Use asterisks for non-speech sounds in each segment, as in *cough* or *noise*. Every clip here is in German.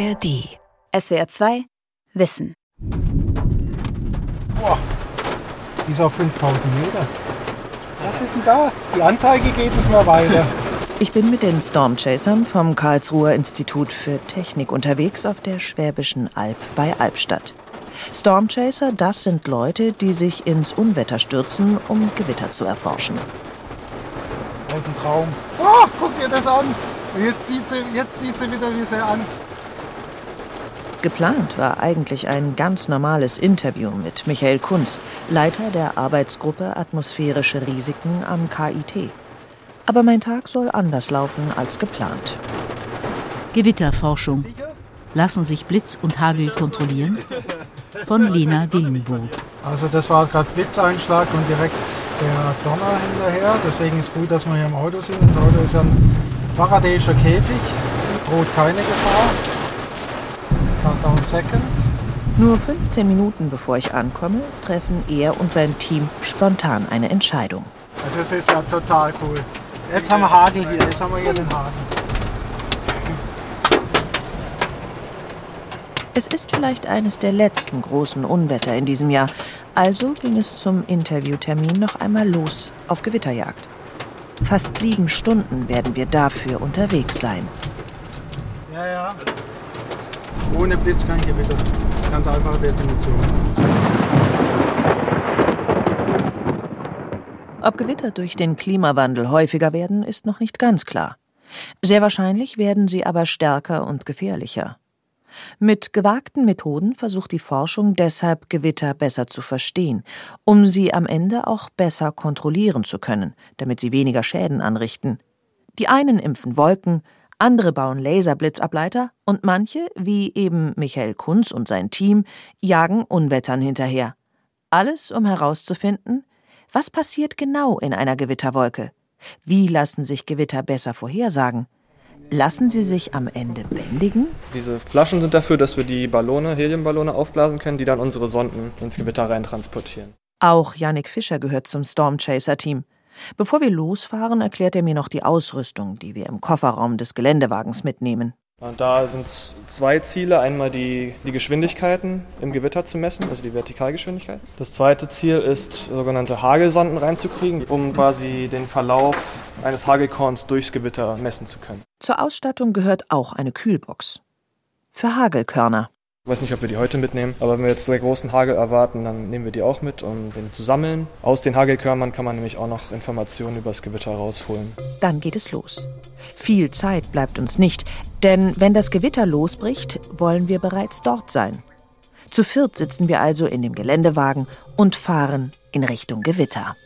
ARD. SWR 2 Wissen. Boah, die ist auf 5000 Meter. Was ist denn da? Die Anzeige geht nicht mehr weiter. *laughs* Ich bin mit den Stormchasern vom Karlsruher Institut für Technik unterwegs auf der Schwäbischen Alb bei Albstadt. Stormchaser, das sind Leute, die sich ins Unwetter stürzen, um Gewitter zu erforschen. Das ist ein Traum. Oh, guck dir das an. Jetzt sieht sie, jetzt sieht sie wieder wie sie an. Geplant war eigentlich ein ganz normales Interview mit Michael Kunz, Leiter der Arbeitsgruppe Atmosphärische Risiken am KIT. Aber mein Tag soll anders laufen als geplant. Gewitterforschung. Lassen sich Blitz und Hagel kontrollieren? Von Lena Dillenburg. Also das war gerade Blitzeinschlag und direkt der Donner hinterher. Deswegen ist gut, dass wir hier im Auto sind. Das Auto ist ein Faradayischer Käfig, droht keine Gefahr. Nur 15 Minuten bevor ich ankomme, treffen er und sein Team spontan eine Entscheidung. Das ist ja total cool. Jetzt haben wir Hagel hier, jetzt haben wir hier den Hagel. Es ist vielleicht eines der letzten großen Unwetter in diesem Jahr, also ging es zum Interviewtermin noch einmal los auf Gewitterjagd. Fast sieben Stunden werden wir dafür unterwegs sein. Ja, ja. Ohne Blitz kein Gewitter. Ganz einfache Definition. Ob Gewitter durch den Klimawandel häufiger werden, ist noch nicht ganz klar. Sehr wahrscheinlich werden sie aber stärker und gefährlicher. Mit gewagten Methoden versucht die Forschung deshalb, Gewitter besser zu verstehen, um sie am Ende auch besser kontrollieren zu können, damit sie weniger Schäden anrichten. Die einen impfen Wolken, andere bauen Laserblitzableiter und manche, wie eben Michael Kunz und sein Team, jagen Unwettern hinterher. Alles, um herauszufinden, was passiert genau in einer Gewitterwolke? Wie lassen sich Gewitter besser vorhersagen? Lassen sie sich am Ende bändigen? Diese Flaschen sind dafür, dass wir die Ballone, Heliumballone aufblasen können, die dann unsere Sonden ins Gewitter rein transportieren. Auch Yannick Fischer gehört zum Stormchaser-Team. Bevor wir losfahren, erklärt er mir noch die Ausrüstung, die wir im Kofferraum des Geländewagens mitnehmen. Und da sind zwei Ziele. Einmal die, die Geschwindigkeiten im Gewitter zu messen, also die Vertikalgeschwindigkeit. Das zweite Ziel ist, sogenannte Hagelsonden reinzukriegen, um quasi den Verlauf eines Hagelkorns durchs Gewitter messen zu können. Zur Ausstattung gehört auch eine Kühlbox. Für Hagelkörner. Ich weiß nicht, ob wir die heute mitnehmen, aber wenn wir jetzt sehr großen Hagel erwarten, dann nehmen wir die auch mit, um den zu sammeln. Aus den Hagelkörnern kann man nämlich auch noch Informationen über das Gewitter rausholen. Dann geht es los. Viel Zeit bleibt uns nicht, denn wenn das Gewitter losbricht, wollen wir bereits dort sein. Zu viert sitzen wir also in dem Geländewagen und fahren in Richtung Gewitter.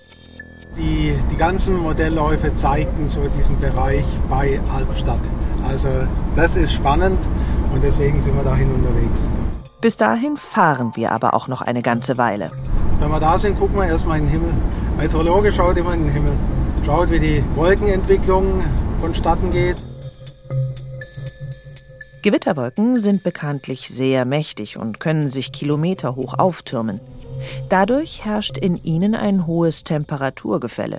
Die, die ganzen Modellläufe zeigten so diesen Bereich bei Albstadt. Also das ist spannend und deswegen sind wir dahin unterwegs. Bis dahin fahren wir aber auch noch eine ganze Weile. Wenn wir da sind, gucken wir erstmal in den Himmel. Meteorologe schaut immer in den Himmel. Schaut, wie die Wolkenentwicklung vonstatten geht. Gewitterwolken sind bekanntlich sehr mächtig und können sich kilometerhoch auftürmen. Dadurch herrscht in ihnen ein hohes Temperaturgefälle.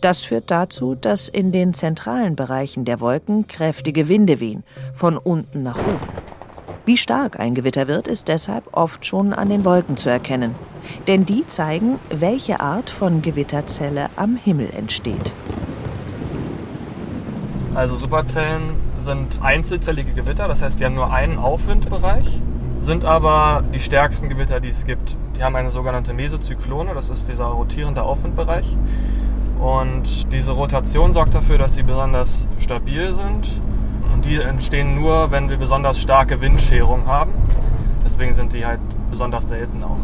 Das führt dazu, dass in den zentralen Bereichen der Wolken kräftige Winde wehen, von unten nach oben. Wie stark ein Gewitter wird, ist deshalb oft schon an den Wolken zu erkennen. Denn die zeigen, welche Art von Gewitterzelle am Himmel entsteht. Also Superzellen sind einzelzellige Gewitter, das heißt, die haben nur einen Aufwindbereich, sind aber die stärksten Gewitter, die es gibt. Die haben eine sogenannte Mesozyklone, das ist dieser rotierende Aufwindbereich. Und diese Rotation sorgt dafür, dass sie besonders stabil sind. Und die entstehen nur, wenn wir besonders starke Windscherung haben. Deswegen sind die halt besonders selten auch.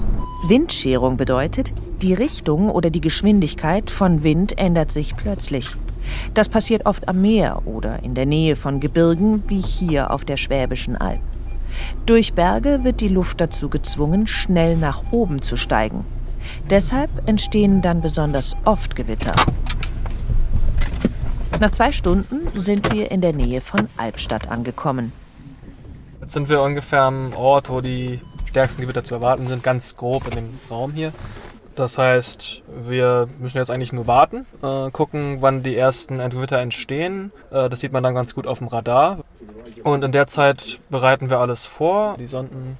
Windscherung bedeutet, die Richtung oder die Geschwindigkeit von Wind ändert sich plötzlich. Das passiert oft am Meer oder in der Nähe von Gebirgen wie hier auf der Schwäbischen Alb. Durch Berge wird die Luft dazu gezwungen, schnell nach oben zu steigen. Deshalb entstehen dann besonders oft Gewitter. Nach zwei Stunden sind wir in der Nähe von Albstadt angekommen. Jetzt sind wir ungefähr am Ort, wo die stärksten Gewitter zu erwarten sind, ganz grob in dem Raum hier. Das heißt, wir müssen jetzt eigentlich nur warten, äh, gucken, wann die ersten Gewitter entstehen. Äh, das sieht man dann ganz gut auf dem Radar. Und in der Zeit bereiten wir alles vor, die Sonden,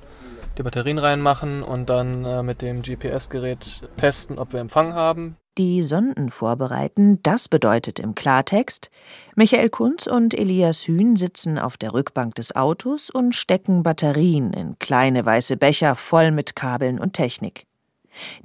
die Batterien reinmachen und dann äh, mit dem GPS-Gerät testen, ob wir Empfang haben. Die Sonden vorbereiten, das bedeutet im Klartext, Michael Kunz und Elias Hühn sitzen auf der Rückbank des Autos und stecken Batterien in kleine weiße Becher voll mit Kabeln und Technik.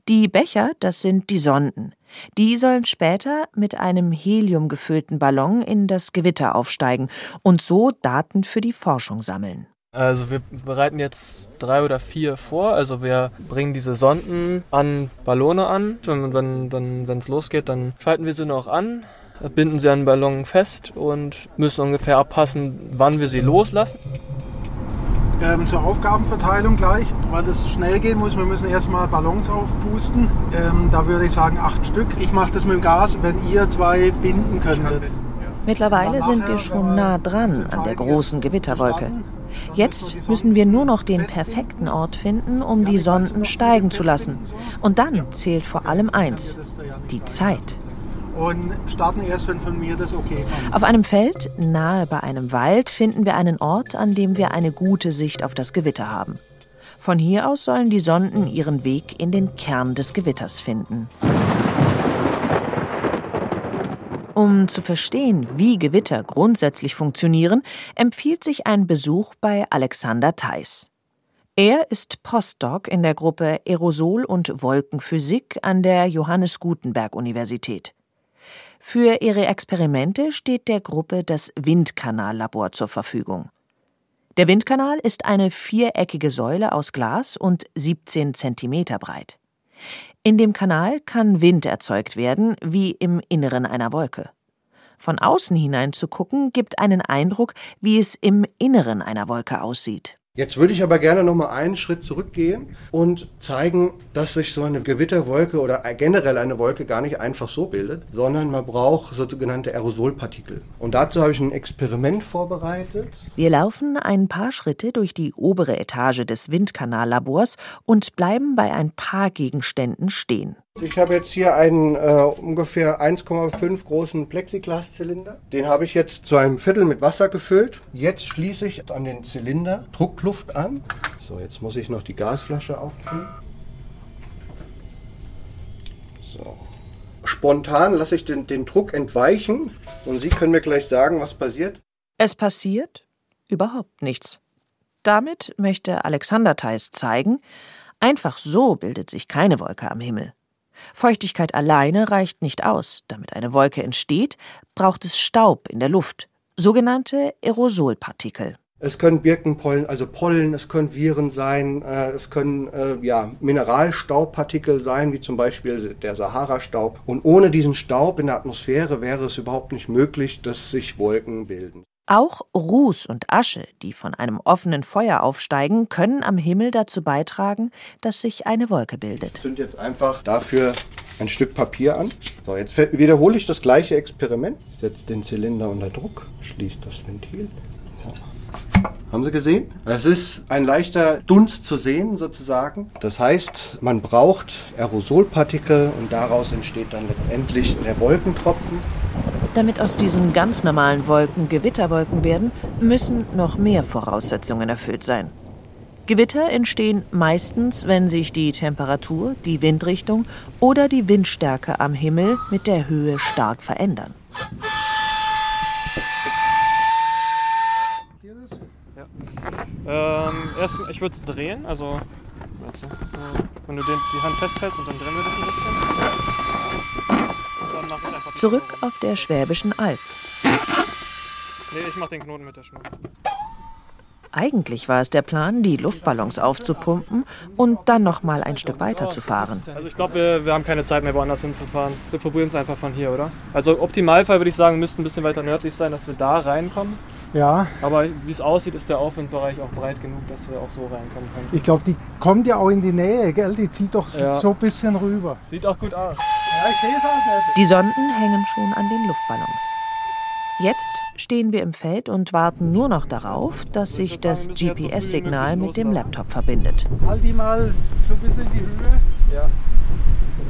Die Becher, das sind die Sonden. Die sollen später mit einem Helium gefüllten Ballon in das Gewitter aufsteigen und so Daten für die Forschung sammeln. Also wir bereiten jetzt drei oder vier vor. Also wir bringen diese Sonden an Ballone an. Und wenn es wenn, wenn, losgeht, dann schalten wir sie noch an, binden sie an Ballon fest und müssen ungefähr abpassen, wann wir sie loslassen. Ähm, zur Aufgabenverteilung gleich, weil das schnell gehen muss. Wir müssen erstmal Ballons aufpusten. Ähm, da würde ich sagen acht Stück. Ich mache das mit dem Gas, wenn ihr zwei binden könntet. Mittlerweile sind wir schon nah dran an der großen Gewitterwolke. Jetzt müssen wir nur noch den perfekten Ort finden, um die Sonden steigen zu lassen. Und dann zählt vor allem eins, die Zeit. Und starten erst, wenn von mir das okay kommt. Auf einem Feld, nahe bei einem Wald, finden wir einen Ort, an dem wir eine gute Sicht auf das Gewitter haben. Von hier aus sollen die Sonden ihren Weg in den Kern des Gewitters finden. Um zu verstehen, wie Gewitter grundsätzlich funktionieren, empfiehlt sich ein Besuch bei Alexander Theis. Er ist Postdoc in der Gruppe Aerosol- und Wolkenphysik an der Johannes Gutenberg Universität. Für ihre Experimente steht der Gruppe das Windkanallabor zur Verfügung. Der Windkanal ist eine viereckige Säule aus Glas und 17 Zentimeter breit. In dem Kanal kann Wind erzeugt werden, wie im Inneren einer Wolke. Von außen hinein zu gucken, gibt einen Eindruck, wie es im Inneren einer Wolke aussieht. Jetzt würde ich aber gerne noch mal einen Schritt zurückgehen und zeigen, dass sich so eine Gewitterwolke oder generell eine Wolke gar nicht einfach so bildet, sondern man braucht sogenannte Aerosolpartikel. Und dazu habe ich ein Experiment vorbereitet. Wir laufen ein paar Schritte durch die obere Etage des Windkanallabors und bleiben bei ein paar Gegenständen stehen. Ich habe jetzt hier einen äh, ungefähr 1,5 großen Plexiglaszylinder. Den habe ich jetzt zu einem Viertel mit Wasser gefüllt. Jetzt schließe ich an den Zylinder Druckluft an. So, jetzt muss ich noch die Gasflasche auftun. So. Spontan lasse ich den, den Druck entweichen und Sie können mir gleich sagen, was passiert. Es passiert überhaupt nichts. Damit möchte Alexander Theis zeigen, einfach so bildet sich keine Wolke am Himmel. Feuchtigkeit alleine reicht nicht aus. Damit eine Wolke entsteht, braucht es Staub in der Luft, sogenannte Aerosolpartikel. Es können Birkenpollen, also Pollen, es können Viren sein, äh, es können äh, ja, Mineralstaubpartikel sein, wie zum Beispiel der Sahara-Staub. Und ohne diesen Staub in der Atmosphäre wäre es überhaupt nicht möglich, dass sich Wolken bilden. Auch Ruß und Asche, die von einem offenen Feuer aufsteigen, können am Himmel dazu beitragen, dass sich eine Wolke bildet. Ich zünd jetzt einfach dafür ein Stück Papier an. So, jetzt wiederhole ich das gleiche Experiment. Setze den Zylinder unter Druck, schließe das Ventil. Haben Sie gesehen? Es ist ein leichter Dunst zu sehen sozusagen. Das heißt, man braucht Aerosolpartikel und daraus entsteht dann letztendlich der Wolkentropfen. Damit aus diesen ganz normalen Wolken Gewitterwolken werden, müssen noch mehr Voraussetzungen erfüllt sein. Gewitter entstehen meistens, wenn sich die Temperatur, die Windrichtung oder die Windstärke am Himmel mit der Höhe stark verändern. Ähm, erst, ich würde es drehen, also äh, wenn du den, die Hand festhältst und dann drehen wir das ein bisschen. Zurück auf der Schwäbischen Alb. Nee, ich mach den Knoten mit der Schnur. Eigentlich war es der Plan, die Luftballons aufzupumpen und dann noch mal ein Stück weiter zu fahren. Also ich glaube, wir, wir haben keine Zeit mehr, woanders hinzufahren. Wir probieren es einfach von hier, oder? Also im Optimalfall würde ich sagen, müssten ein bisschen weiter nördlich sein, dass wir da reinkommen. Ja. Aber wie es aussieht, ist der Aufwindbereich auch breit genug, dass wir auch so reinkommen können. Ich glaube, die kommt ja auch in die Nähe, gell? Die zieht doch Ja. so ein bisschen rüber. Sieht auch gut aus. Ja, ich sehe es halt nicht. Die Sonden hängen schon an den Luftballons. Jetzt stehen wir im Feld und warten nur noch darauf, dass sich das GPS-Signal mit dem Laptop verbindet. Halt die mal so ein bisschen in die Höhe. Ja.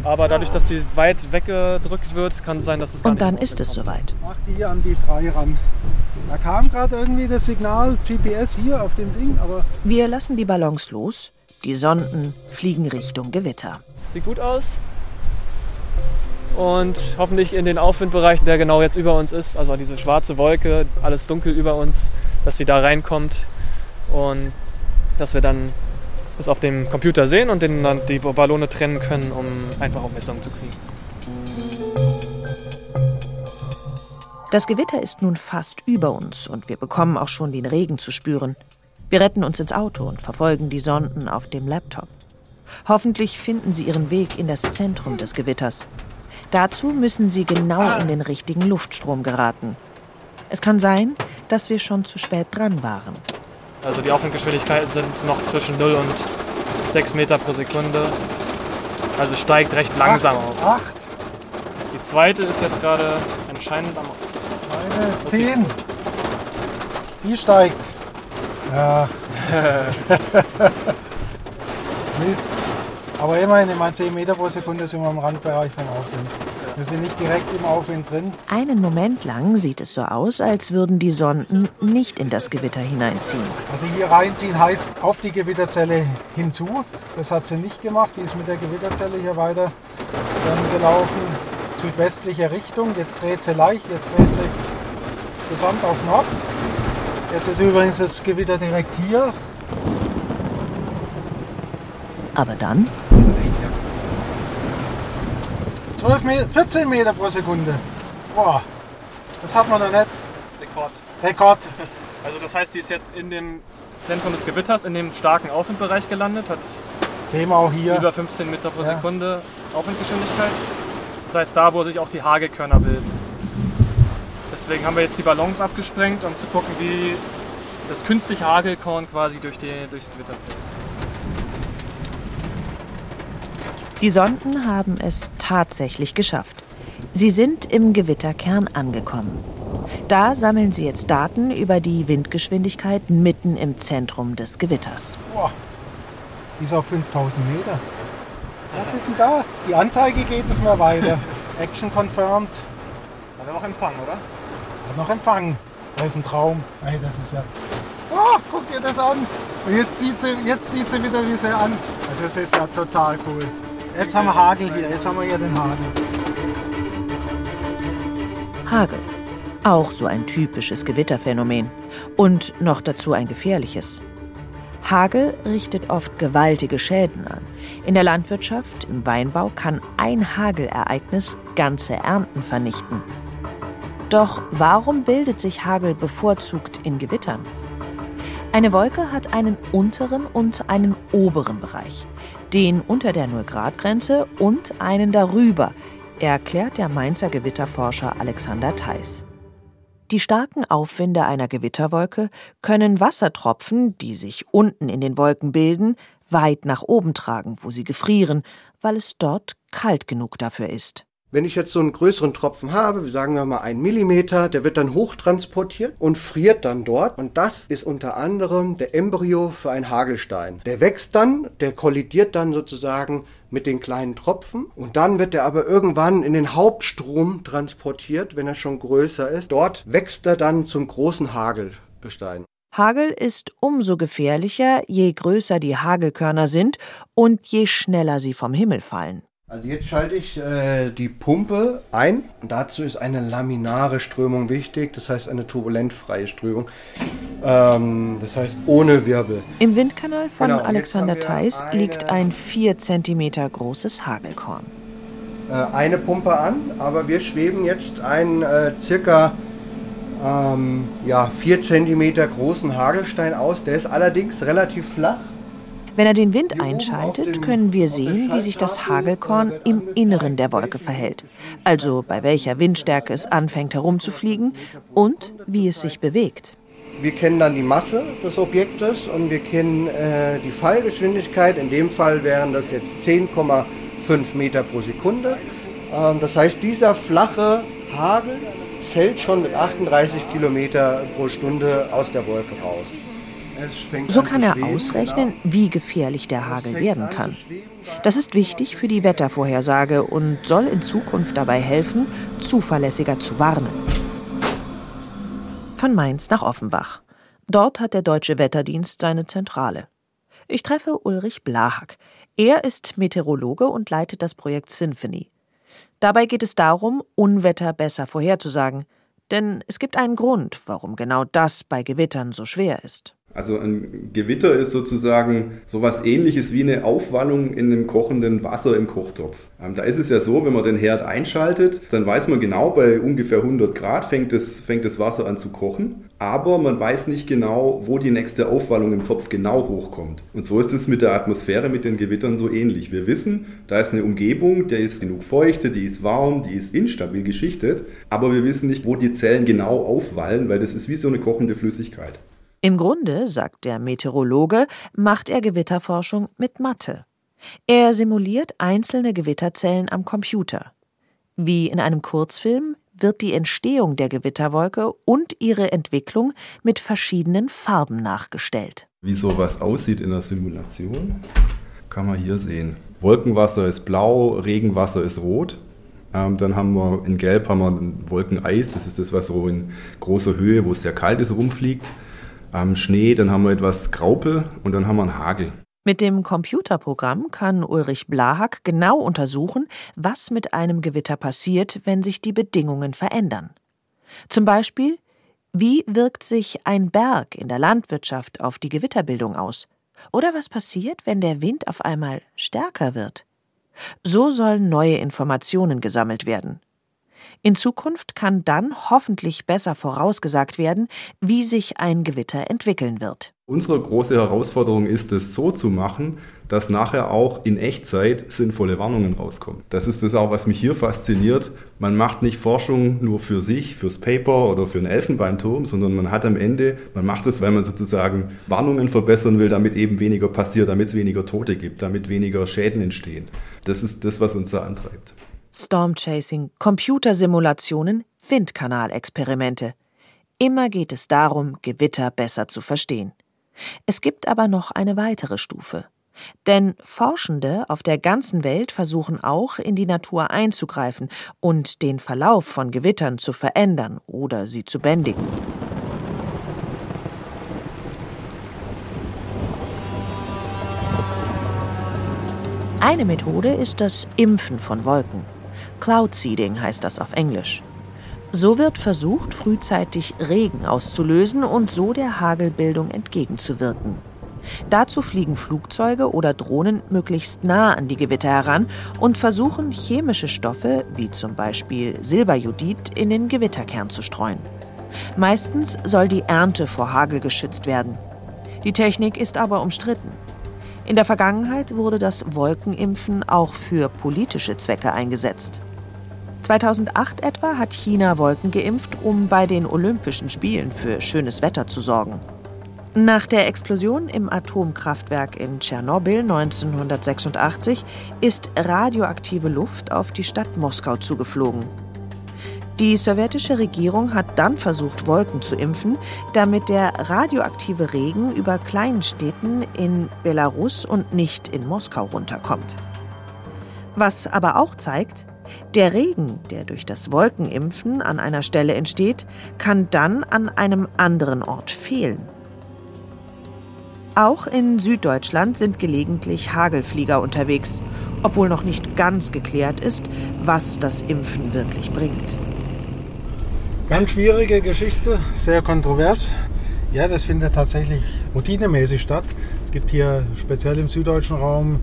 Aber dadurch, dass sie weit weggedrückt wird, kann es sein, dass es gar Und nicht dann ist es soweit. Mach die an die drei ran. Da kam gerade irgendwie das Signal GPS hier auf dem Ding, aber. Wir lassen die Ballons los. Die Sonden fliegen Richtung Gewitter. Sieht gut aus. Und hoffentlich in den Aufwindbereich, der genau jetzt über uns ist, also diese schwarze Wolke, alles dunkel über uns, dass sie da reinkommt und dass wir dann das auf dem Computer sehen und dann die Ballone trennen können, um einfach auf Messungen zu kriegen. Das Gewitter ist nun fast über uns und wir bekommen auch schon den Regen zu spüren. Wir retten uns ins Auto und verfolgen die Sonden auf dem Laptop. Hoffentlich finden sie ihren Weg in das Zentrum des Gewitters. Dazu müssen sie genau in den richtigen Luftstrom geraten. Es kann sein, dass wir schon zu spät dran waren. Also die Aufwindgeschwindigkeiten sind noch zwischen 0 und 6 Meter pro Sekunde. Also steigt recht langsam auf. Acht, Die zweite ist jetzt gerade anscheinend am eine, zehn. Die steigt. Ja. *laughs* Mist. Aber immerhin, ich meine, 10 Meter pro Sekunde sind wir im Randbereich vom Aufwind. Wir sind nicht direkt im Aufwind drin. Einen Moment lang sieht es so aus, als würden die Sonden nicht in das Gewitter hineinziehen. Also hier reinziehen heißt auf die Gewitterzelle hinzu. Das hat sie nicht gemacht. Die ist mit der Gewitterzelle hier weiter gelaufen. Südwestliche Richtung. Jetzt dreht sie leicht. Jetzt dreht sie gesamt auf Nord. Jetzt ist übrigens das Gewitter direkt hier. Aber dann 12 Meter, 14 Meter pro Sekunde. Boah, das hat man noch nicht. Rekord. Rekord. *laughs* Also das heißt, die ist jetzt in dem Zentrum des Gewitters, in dem starken Aufwindbereich gelandet, hat Sehen wir auch hier. über 15 Meter pro Ja. Sekunde Aufwindgeschwindigkeit. Das heißt, da, wo sich auch die Hagelkörner bilden. Deswegen haben wir jetzt die Ballons abgesprengt, um zu gucken, wie das künstliche Hagelkorn quasi durch die, durchs Gewitter fällt. Die Sonden haben es tatsächlich geschafft. Sie sind im Gewitterkern angekommen. Da sammeln sie jetzt Daten über die Windgeschwindigkeit mitten im Zentrum des Gewitters. Boah, die ist auf 5000 Meter. Was ist denn da? Die Anzeige geht nicht mehr weiter. *laughs* Action confirmed. Haben wir noch Empfang, oder? Hat noch Empfang. Das ist ein Traum. Ey, das ist ja. Oh, guck dir das an. Und jetzt sieht sie, jetzt sieht sie wieder, wie sie an. Das ist ja total cool. Jetzt haben wir Hagel hier. Jetzt haben wir hier den Hagel. Hagel. Auch so ein typisches Gewitterphänomen. Und noch dazu ein gefährliches. Hagel richtet oft gewaltige Schäden an. In der Landwirtschaft, im Weinbau kann ein Hagelereignis ganze Ernten vernichten. Doch warum bildet sich Hagel bevorzugt in Gewittern? Eine Wolke hat einen unteren und einen oberen Bereich, den unter der Null-Grad-Grenze und einen darüber, erklärt der Mainzer Gewitterforscher Alexander Theis. Die starken Aufwinde einer Gewitterwolke können Wassertropfen, die sich unten in den Wolken bilden, weit nach oben tragen, wo sie gefrieren, weil es dort kalt genug dafür ist. Wenn ich jetzt so einen größeren Tropfen habe, sagen wir mal einen Millimeter, der wird dann hochtransportiert und friert dann dort. Und das ist unter anderem der Embryo für einen Hagelstein. Der wächst dann, der kollidiert dann sozusagen mit den kleinen Tropfen und dann wird er aber irgendwann in den Hauptstrom transportiert, wenn er schon größer ist. Dort wächst er dann zum großen Hagelstein. Hagel ist umso gefährlicher, je größer die Hagelkörner sind und je schneller sie vom Himmel fallen. Also jetzt schalte ich äh, die Pumpe ein. Und dazu ist eine laminare Strömung wichtig, das heißt eine turbulentfreie Strömung. Ähm, das heißt ohne Wirbel. Im Windkanal von Genau, Alexander Theis liegt ein 4 cm großes Hagelkorn. Äh, eine Pumpe an, aber wir schweben jetzt einen äh, circa ähm, ja, 4 cm großen Hagelstein aus. Der ist allerdings relativ flach. Wenn er den Wind einschaltet, können wir sehen, wie sich das Hagelkorn im Inneren der Wolke verhält. Also bei welcher Windstärke es anfängt herumzufliegen und wie es sich bewegt. Wir kennen dann die Masse des Objektes und wir kennen äh, die Fallgeschwindigkeit. In dem Fall wären das jetzt 10,5 Meter pro Sekunde. Ähm, das heißt, dieser flache Hagel fällt schon mit 38 Kilometer pro Stunde aus der Wolke raus. So an kann er schweben, ausrechnen, genau. wie gefährlich der Hagel werden kann. Das ist wichtig für die Wettervorhersage und soll in Zukunft dabei helfen, zuverlässiger zu warnen. Von Mainz nach Offenbach. Dort hat der Deutsche Wetterdienst seine Zentrale. Ich treffe Ulrich Blahack. Er ist Meteorologe und leitet das Projekt Symphony. Dabei geht es darum, Unwetter besser vorherzusagen. Denn es gibt einen Grund, warum genau das bei Gewittern so schwer ist. Also ein Gewitter ist sozusagen sowas ähnliches wie eine Aufwallung in einem kochenden Wasser im Kochtopf. Ähm, da ist es ja so, wenn man den Herd einschaltet, dann weiß man genau, bei ungefähr 100 Grad fängt das, fängt das Wasser an zu kochen. Aber man weiß nicht genau, wo die nächste Aufwallung im Topf genau hochkommt. Und so ist es mit der Atmosphäre, mit den Gewittern so ähnlich. Wir wissen, da ist eine Umgebung, der ist genug feuchte, die ist warm, die ist instabil geschichtet. Aber wir wissen nicht, wo die Zellen genau aufwallen, weil das ist wie so eine kochende Flüssigkeit. Im Grunde, sagt der Meteorologe, macht er Gewitterforschung mit Mathe. Er simuliert einzelne Gewitterzellen am Computer. Wie in einem Kurzfilm wird die Entstehung der Gewitterwolke und ihre Entwicklung mit verschiedenen Farben nachgestellt. Wie sowas aussieht in der Simulation, kann man hier sehen. Wolkenwasser ist blau, Regenwasser ist rot. Ähm, dann haben wir in Gelb haben wir Wolkeneis, das ist das, was so in großer Höhe, wo es sehr kalt ist, rumfliegt ähm, Schnee, dann haben wir etwas Graupel und dann haben wir einen Hagel. Mit dem Computerprogramm kann Ulrich Blahack genau untersuchen, was mit einem Gewitter passiert, wenn sich die Bedingungen verändern. Zum Beispiel, wie wirkt sich ein Berg in der Landwirtschaft auf die Gewitterbildung aus? Oder was passiert, wenn der Wind auf einmal stärker wird? So sollen neue Informationen gesammelt werden. In Zukunft kann dann hoffentlich besser vorausgesagt werden, wie sich ein Gewitter entwickeln wird. Unsere große Herausforderung ist es so zu machen, dass nachher auch in Echtzeit sinnvolle Warnungen rauskommen. Das ist das auch, was mich hier fasziniert. Man macht nicht Forschung nur für sich, fürs Paper oder für einen Elfenbeinturm, sondern man hat am Ende, man macht es, weil man sozusagen Warnungen verbessern will, damit eben weniger passiert, damit es weniger Tote gibt, damit weniger Schäden entstehen. Das ist das, was uns da antreibt. Stormchasing, Computersimulationen, Windkanalexperimente. Immer geht es darum, Gewitter besser zu verstehen. Es gibt aber noch eine weitere Stufe. Denn Forschende auf der ganzen Welt versuchen auch, in die Natur einzugreifen und den Verlauf von Gewittern zu verändern oder sie zu bändigen. Eine Methode ist das Impfen von Wolken. Cloud Seeding heißt das auf Englisch. So wird versucht, frühzeitig Regen auszulösen und so der Hagelbildung entgegenzuwirken. Dazu fliegen Flugzeuge oder Drohnen möglichst nah an die Gewitter heran und versuchen, chemische Stoffe, wie zum Beispiel Silberjodid, in den Gewitterkern zu streuen. Meistens soll die Ernte vor Hagel geschützt werden. Die Technik ist aber umstritten. In der Vergangenheit wurde das Wolkenimpfen auch für politische Zwecke eingesetzt. 2008 etwa hat China Wolken geimpft, um bei den Olympischen Spielen für schönes Wetter zu sorgen. Nach der Explosion im Atomkraftwerk in Tschernobyl 1986 ist radioaktive Luft auf die Stadt Moskau zugeflogen. Die sowjetische Regierung hat dann versucht, Wolken zu impfen, damit der radioaktive Regen über Kleinstädten in Belarus und nicht in Moskau runterkommt. Was aber auch zeigt, der Regen, der durch das Wolkenimpfen an einer Stelle entsteht, kann dann an einem anderen Ort fehlen. Auch in Süddeutschland sind gelegentlich Hagelflieger unterwegs, obwohl noch nicht ganz geklärt ist, was das Impfen wirklich bringt. Ganz schwierige Geschichte, sehr kontrovers. Ja, das findet tatsächlich routinemäßig statt. Es gibt hier speziell im süddeutschen Raum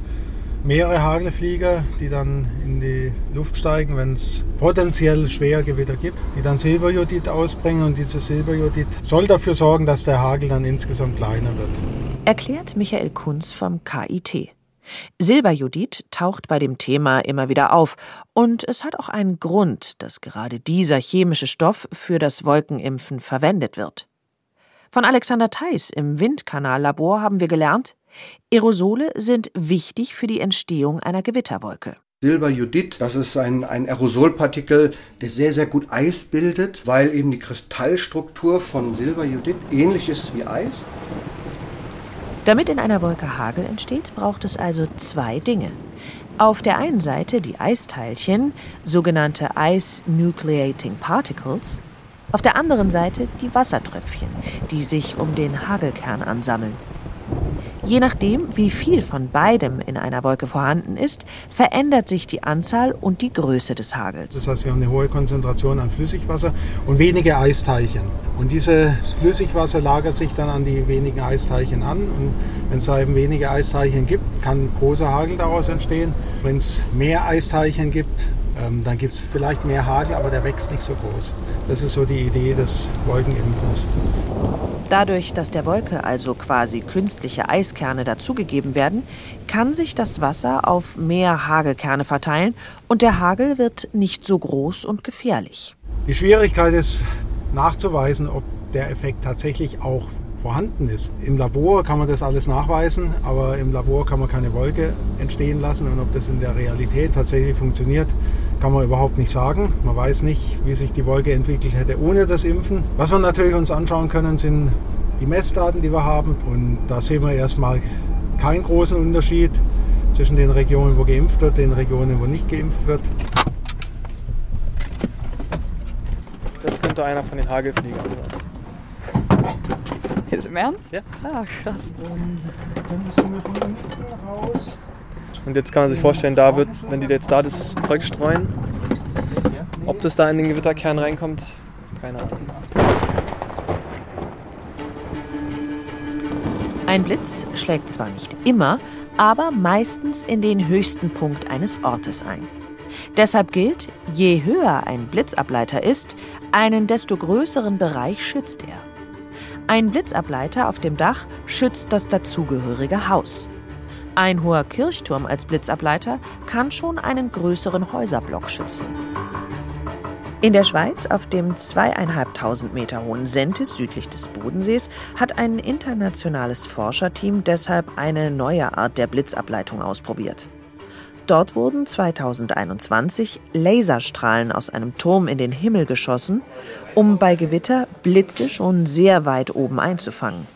mehrere Hagelflieger, die dann in die Luft steigen, wenn es potenziell Schwergewitter gibt, die dann Silberjodid ausbringen und dieses Silberjodid soll dafür sorgen, dass der Hagel dann insgesamt kleiner wird. Erklärt Michael Kunz vom KIT. Silberjodid taucht bei dem Thema immer wieder auf und es hat auch einen Grund, dass gerade dieser chemische Stoff für das Wolkenimpfen verwendet wird. Von Alexander Theis im Windkanallabor haben wir gelernt, Aerosole sind wichtig für die Entstehung einer Gewitterwolke. Silberjodid, das ist ein, ein Aerosolpartikel, der sehr, sehr gut Eis bildet, weil eben die Kristallstruktur von Silberjodid ähnlich ist wie Eis. Damit in einer Wolke Hagel entsteht, braucht es also zwei Dinge. Auf der einen Seite die Eisteilchen, sogenannte Ice Nucleating Particles, Auf der anderen Seite die Wassertröpfchen, die sich um den Hagelkern ansammeln. Je nachdem, wie viel von beidem in einer Wolke vorhanden ist, verändert sich die Anzahl und die Größe des Hagels. Das heißt, wir haben eine hohe Konzentration an Flüssigwasser und wenige Eisteilchen. Und dieses Flüssigwasser lagert sich dann an die wenigen Eisteilchen an. Und wenn es da eben wenige Eisteilchen gibt, kann großer Hagel daraus entstehen. Wenn es mehr Eisteilchen gibt, ähm, dann gibt es vielleicht mehr Hagel, aber der wächst nicht so groß. Das ist so die Idee des Wolkenimpfens. Dadurch, dass der Wolke also quasi künstliche Eiskerne dazugegeben werden, kann sich das Wasser auf mehr Hagelkerne verteilen und der Hagel wird nicht so groß und gefährlich. Die Schwierigkeit ist nachzuweisen, ob der Effekt tatsächlich auch vorhanden ist. Im Labor kann man das alles nachweisen, aber im Labor kann man keine Wolke entstehen lassen und ob das in der Realität tatsächlich funktioniert, kann man überhaupt nicht sagen. Man weiß nicht, wie sich die Wolke entwickelt hätte ohne das Impfen. Was wir natürlich uns anschauen können, sind die Messdaten, die wir haben und da sehen wir erstmal keinen großen Unterschied zwischen den Regionen, wo geimpft wird, den Regionen, wo nicht geimpft wird. Das könnte einer von den Hagelfliegern sein. Jetzt im Ernst? Ja. Ah, krass. Und jetzt kann man sich vorstellen, da wird, wenn die jetzt da das Zeug streuen, ob das da in den Gewitterkern reinkommt, keine Ahnung. Ein Blitz schlägt zwar nicht immer, aber meistens in den höchsten Punkt eines Ortes ein. Deshalb gilt, je höher ein Blitzableiter ist, einen desto größeren Bereich schützt er. Ein Blitzableiter auf dem Dach schützt das dazugehörige Haus. Ein hoher Kirchturm als Blitzableiter kann schon einen größeren Häuserblock schützen. In der Schweiz, auf dem zweieinhalbtausend Meter hohen Sentis südlich des Bodensees, hat ein internationales Forscherteam deshalb eine neue Art der Blitzableitung ausprobiert. Dort wurden 2021 Laserstrahlen aus einem Turm in den Himmel geschossen, um bei Gewitter Blitze schon sehr weit oben einzufangen.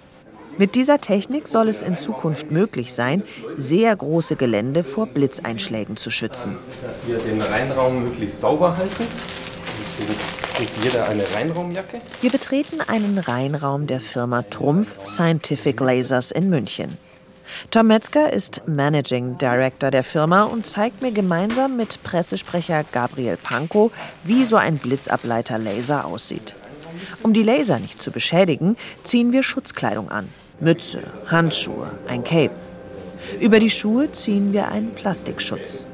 Mit dieser Technik soll es in Zukunft möglich sein, sehr große Gelände vor Blitzeinschlägen zu schützen. Dass wir den Reinraum möglichst sauber halten. Jeder eine Reinraumjacke. Wir betreten einen Reinraum der Firma Trumpf Scientific Lasers in München. Tom Metzger ist Managing Director der Firma und zeigt mir gemeinsam mit Pressesprecher Gabriel Pankow, wie so ein Blitzableiter-Laser aussieht. Um die Laser nicht zu beschädigen, ziehen wir Schutzkleidung an. Mütze, Handschuhe, ein Cape. Über die Schuhe ziehen wir einen Plastikschutz.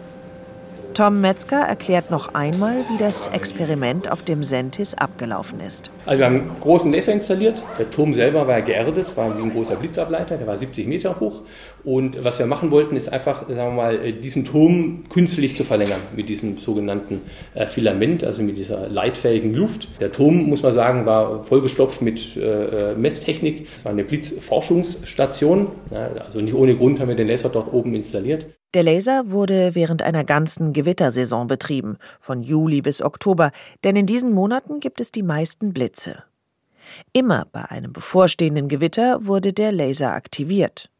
Tom Metzger erklärt noch einmal, wie das Experiment auf dem Sentis abgelaufen ist. Also wir haben einen großen Laser installiert. Der Turm selber war geerdet, war wie ein großer Blitzableiter, der war 70 Meter hoch. Und was wir machen wollten, ist einfach, sagen wir mal, diesen Turm künstlich zu verlängern mit diesem sogenannten äh, Filament, also mit dieser leitfähigen Luft. Der Turm, muss man sagen, war vollgestopft mit äh, Messtechnik. Es war eine Blitzforschungsstation. Also nicht ohne Grund haben wir den Laser dort oben installiert. Der Laser wurde während einer ganzen Gewittersaison betrieben, von Juli bis Oktober, denn in diesen Monaten gibt es die meisten Blitze. Immer bei einem bevorstehenden Gewitter wurde der Laser aktiviert.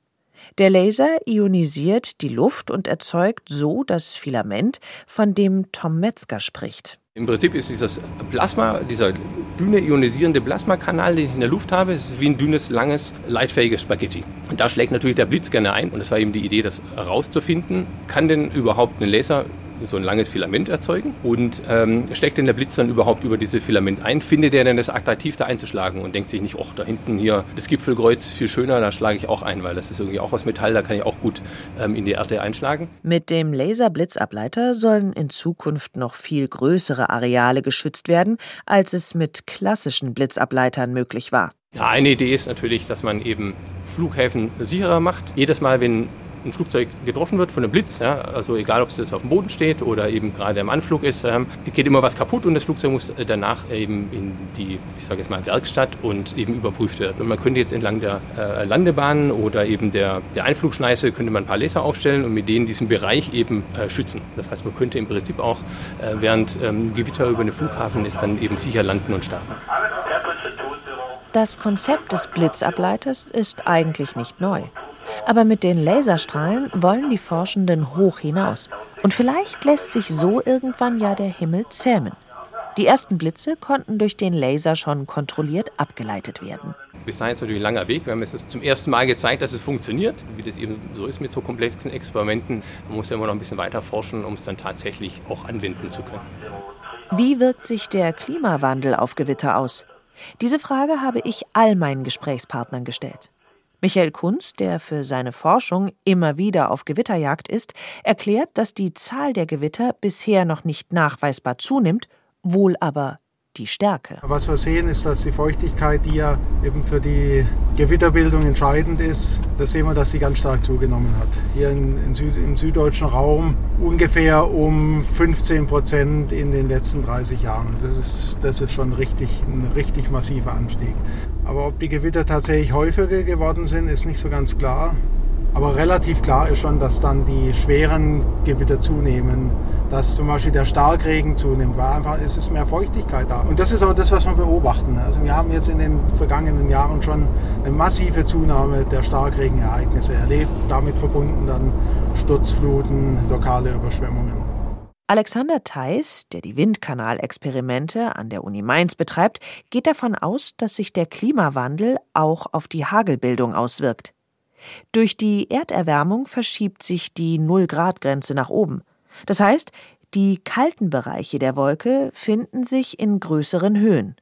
Der Laser ionisiert die Luft und erzeugt so das Filament, von dem Tom Metzger spricht. Im Prinzip ist dieses Plasma, dieser dünne ionisierende Plasmakanal, den ich in der Luft habe, ist wie ein dünnes, langes, leitfähiges Spaghetti. Und da schlägt natürlich der Blitz gerne ein. Und es war eben die Idee, das herauszufinden. Kann denn überhaupt ein Laser so ein langes Filament erzeugen und ähm, steckt denn der Blitz dann überhaupt über dieses Filament ein? Findet er denn es attraktiv, da einzuschlagen und denkt sich nicht, ach, da hinten hier das Gipfelkreuz viel schöner, da schlage ich auch ein, weil das ist irgendwie auch aus Metall, da kann ich auch gut ähm, in die Erde einschlagen. Mit dem Laserblitzableiter sollen in Zukunft noch viel größere Areale geschützt werden, als es mit klassischen Blitzableitern möglich war. Ja, eine Idee ist natürlich, dass man eben Flughäfen sicherer macht. Jedes Mal, wenn ein Flugzeug getroffen wird von einem Blitz, ja, also egal ob es auf dem Boden steht oder eben gerade im Anflug ist, ähm, geht immer was kaputt und das Flugzeug muss danach eben in die, ich sage jetzt mal, Werkstatt und eben überprüft werden. Und man könnte jetzt entlang der äh, Landebahn oder eben der, der Einflugschneise könnte man ein paar Laser aufstellen und mit denen diesen Bereich eben äh, schützen. Das heißt, man könnte im Prinzip auch, äh, während ähm, Gewitter über den Flughafen ist, dann eben sicher landen und starten. Das Konzept des Blitzableiters ist eigentlich nicht neu. Aber mit den Laserstrahlen wollen die Forschenden hoch hinaus. Und vielleicht lässt sich so irgendwann ja der Himmel zähmen. Die ersten Blitze konnten durch den Laser schon kontrolliert abgeleitet werden. Bis dahin ist natürlich ein langer Weg. Wir haben jetzt zum ersten Mal gezeigt, dass es funktioniert, wie das eben so ist mit so komplexen Experimenten. Man muss ja immer noch ein bisschen weiter forschen, um es dann tatsächlich auch anwenden zu können. Wie wirkt sich der Klimawandel auf Gewitter aus? Diese Frage habe ich all meinen Gesprächspartnern gestellt. Michael Kunz, der für seine Forschung immer wieder auf Gewitterjagd ist, erklärt, dass die Zahl der Gewitter bisher noch nicht nachweisbar zunimmt, wohl aber die Stärke. Was wir sehen, ist, dass die Feuchtigkeit, die ja eben für die Gewitterbildung entscheidend ist, da sehen wir, dass die ganz stark zugenommen hat. Hier in, in Süd, im süddeutschen Raum ungefähr um 15 Prozent in den letzten 30 Jahren. Das ist, das ist schon richtig, ein richtig massiver Anstieg. Aber ob die Gewitter tatsächlich häufiger geworden sind, ist nicht so ganz klar. Aber relativ klar ist schon, dass dann die schweren Gewitter zunehmen, dass zum Beispiel der Starkregen zunimmt, weil einfach es ist mehr Feuchtigkeit da. Und das ist auch das, was wir beobachten. Also wir haben jetzt in den vergangenen Jahren schon eine massive Zunahme der Starkregenereignisse erlebt, damit verbunden dann Sturzfluten, lokale Überschwemmungen. Alexander Theis, der die Windkanalexperimente an der Uni Mainz betreibt, geht davon aus, dass sich der Klimawandel auch auf die Hagelbildung auswirkt. Durch die Erderwärmung verschiebt sich die Null-Grad-Grenze nach oben. Das heißt, die kalten Bereiche der Wolke finden sich in größeren Höhen.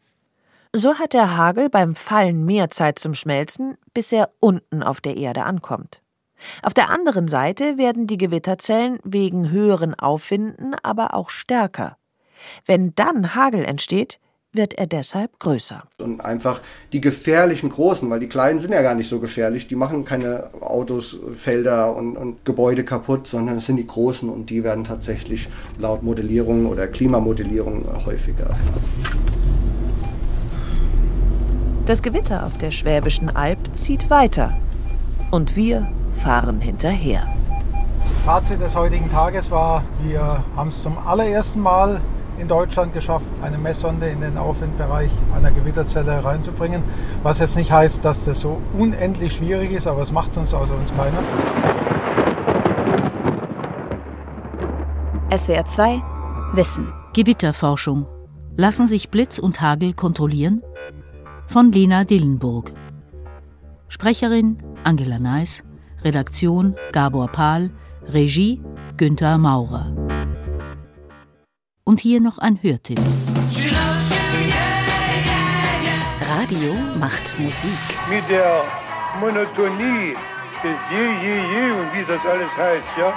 So hat der Hagel beim Fallen mehr Zeit zum Schmelzen, bis er unten auf der Erde ankommt. Auf der anderen Seite werden die Gewitterzellen wegen höheren Aufwinden aber auch stärker. Wenn dann Hagel entsteht, wird er deshalb größer. Und einfach die gefährlichen Großen, weil die Kleinen sind ja gar nicht so gefährlich, die machen keine Autos, Felder und, und Gebäude kaputt, sondern es sind die Großen und die werden tatsächlich laut Modellierung oder Klimamodellierung häufiger. Das Gewitter auf der Schwäbischen Alb zieht weiter und wir fahren hinterher. Fazit des heutigen Tages war, wir haben es zum allerersten Mal in Deutschland geschafft, eine Messsonde in den Aufwindbereich einer Gewitterzelle reinzubringen. Was jetzt nicht heißt, dass das so unendlich schwierig ist, aber es macht sonst außer uns keiner. SWR 2 Wissen. Gewitterforschung. Lassen sich Blitz und Hagel kontrollieren? Von Lena Dillenburg. Sprecherin Angela Neis. Redaktion Gabor Pahl. Regie Günther Maurer. Und hier noch ein Hörtipp. Radio macht Musik. Mit der Monotonie des Je, Je, Je und wie das alles heißt, ja,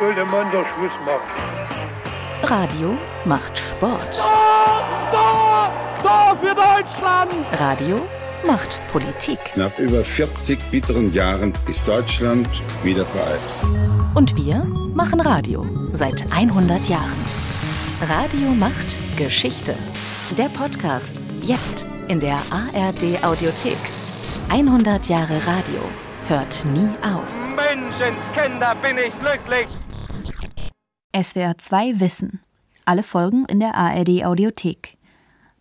sollte man doch Schluss machen. Radio macht Sport. Tor, Tor, Tor für Deutschland! Radio macht Politik. Nach über 40 bitteren Jahren ist Deutschland wieder vereint. Und wir machen Radio seit 100 Jahren. Radio macht Geschichte. Der Podcast jetzt in der ARD Audiothek. 100 Jahre Radio hört nie auf. Menschenskinder, bin ich glücklich. SWR 2 Wissen. Alle Folgen in der ARD Audiothek.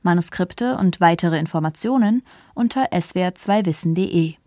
Manuskripte und weitere Informationen unter swr2wissen.de.